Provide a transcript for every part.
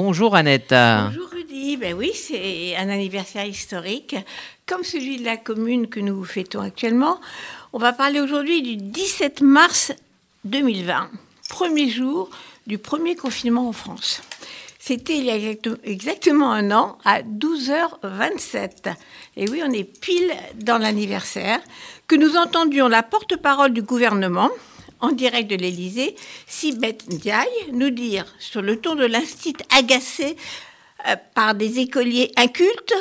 Bonjour Annette. Bonjour Rudy. Ben oui, c'est un anniversaire historique, comme celui de la commune que nous fêtons actuellement. On va parler aujourd'hui du 17 mars 2020, premier jour du premier confinement en France. C'était il y a exactement un an, à 12h27. Et oui, on est pile dans l'anniversaire, que nous entendions la porte-parole du gouvernement, en direct de l'Élysée, Sibeth Ndiaye, nous dire, sur le ton de l'instit agacé euh, par des écoliers incultes,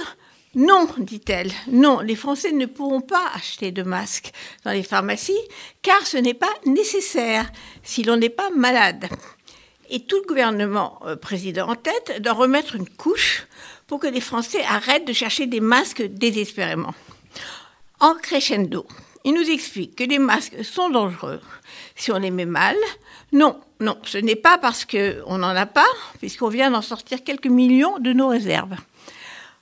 non, dit-elle, non, les Français ne pourront pas acheter de masques dans les pharmacies, car ce n'est pas nécessaire si l'on n'est pas malade. Et tout le gouvernement euh, président en tête doit remettre une couche pour que les Français arrêtent de chercher des masques désespérément. En crescendo, il nous explique que les masques sont dangereux si on les met mal. Non, non, ce n'est pas parce qu'on n'en a pas, puisqu'on vient d'en sortir quelques millions de nos réserves.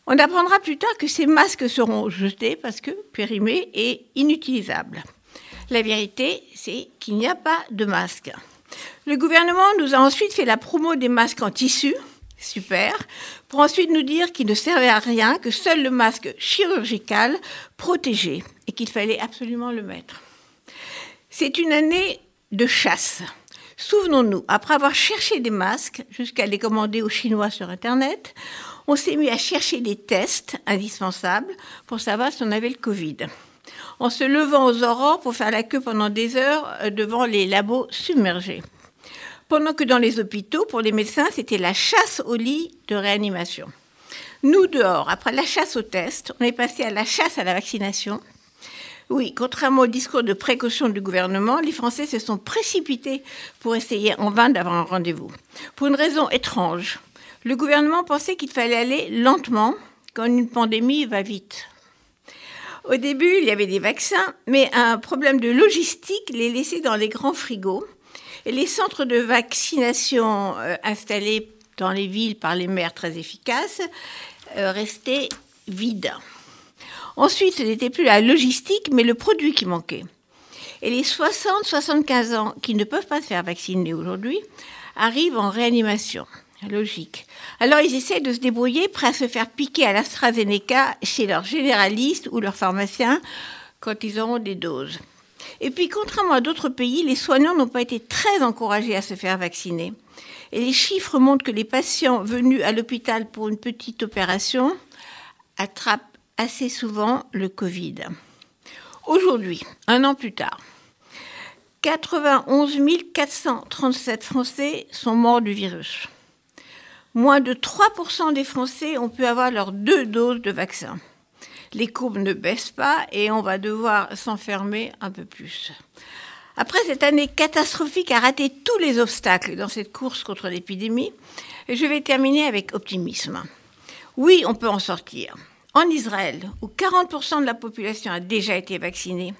On apprendra plus tard que ces masques seront jetés parce que périmés et inutilisables. La vérité, c'est qu'il n'y a pas de masques. Le gouvernement nous a ensuite fait la promo des masques en tissu, super, pour ensuite nous dire qu'il ne servait à rien, que seul le masque chirurgical protégeait et qu'il fallait absolument le mettre. C'est une année de chasse. Souvenons-nous, après avoir cherché des masques jusqu'à les commander aux Chinois sur Internet, on s'est mis à chercher des tests indispensables pour savoir si on avait le Covid. En se levant aux aurores pour faire la queue pendant des heures euh, devant les labos submergés. Pendant que dans les hôpitaux, pour les médecins, c'était la chasse au lit de réanimation. Nous, dehors, après la chasse aux tests, on est passé à la chasse à la vaccination. Oui, contrairement au discours de précaution du gouvernement, les Français se sont précipités pour essayer en vain d'avoir un rendez-vous. Pour une raison étrange. Le gouvernement pensait qu'il fallait aller lentement quand une pandémie va vite. Au début, il y avait des vaccins, mais un problème de logistique les laissait dans les grands frigos les centres de vaccination euh, installés dans les villes par les maires très efficaces euh, restaient vides. Ensuite, ce n'était plus la logistique, mais le produit qui manquait. Et les 60-75 ans qui ne peuvent pas se faire vacciner aujourd'hui arrivent en réanimation. Logique. Alors ils essaient de se débrouiller, prêts à se faire piquer à l'AstraZeneca chez leur généraliste ou leur pharmacien quand ils auront des doses. Et puis, contrairement à d'autres pays, les soignants n'ont pas été très encouragés à se faire vacciner. Et les chiffres montrent que les patients venus à l'hôpital pour une petite opération attrapent assez souvent le Covid. Aujourd'hui, un an plus tard, 91 437 Français sont morts du virus. Moins de 3% des Français ont pu avoir leurs deux doses de vaccin les courbes ne baissent pas et on va devoir s'enfermer un peu plus. Après cette année catastrophique à rater tous les obstacles dans cette course contre l'épidémie, je vais terminer avec optimisme. Oui, on peut en sortir. En Israël, où 40% de la population a déjà été vaccinée,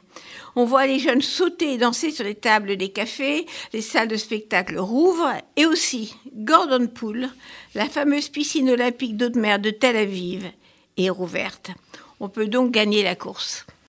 on voit les jeunes sauter et danser sur les tables des cafés, les salles de spectacle rouvrent, et aussi Gordon Pool, la fameuse piscine olympique d'eau de mer de Tel Aviv, est rouverte. On peut donc gagner la course.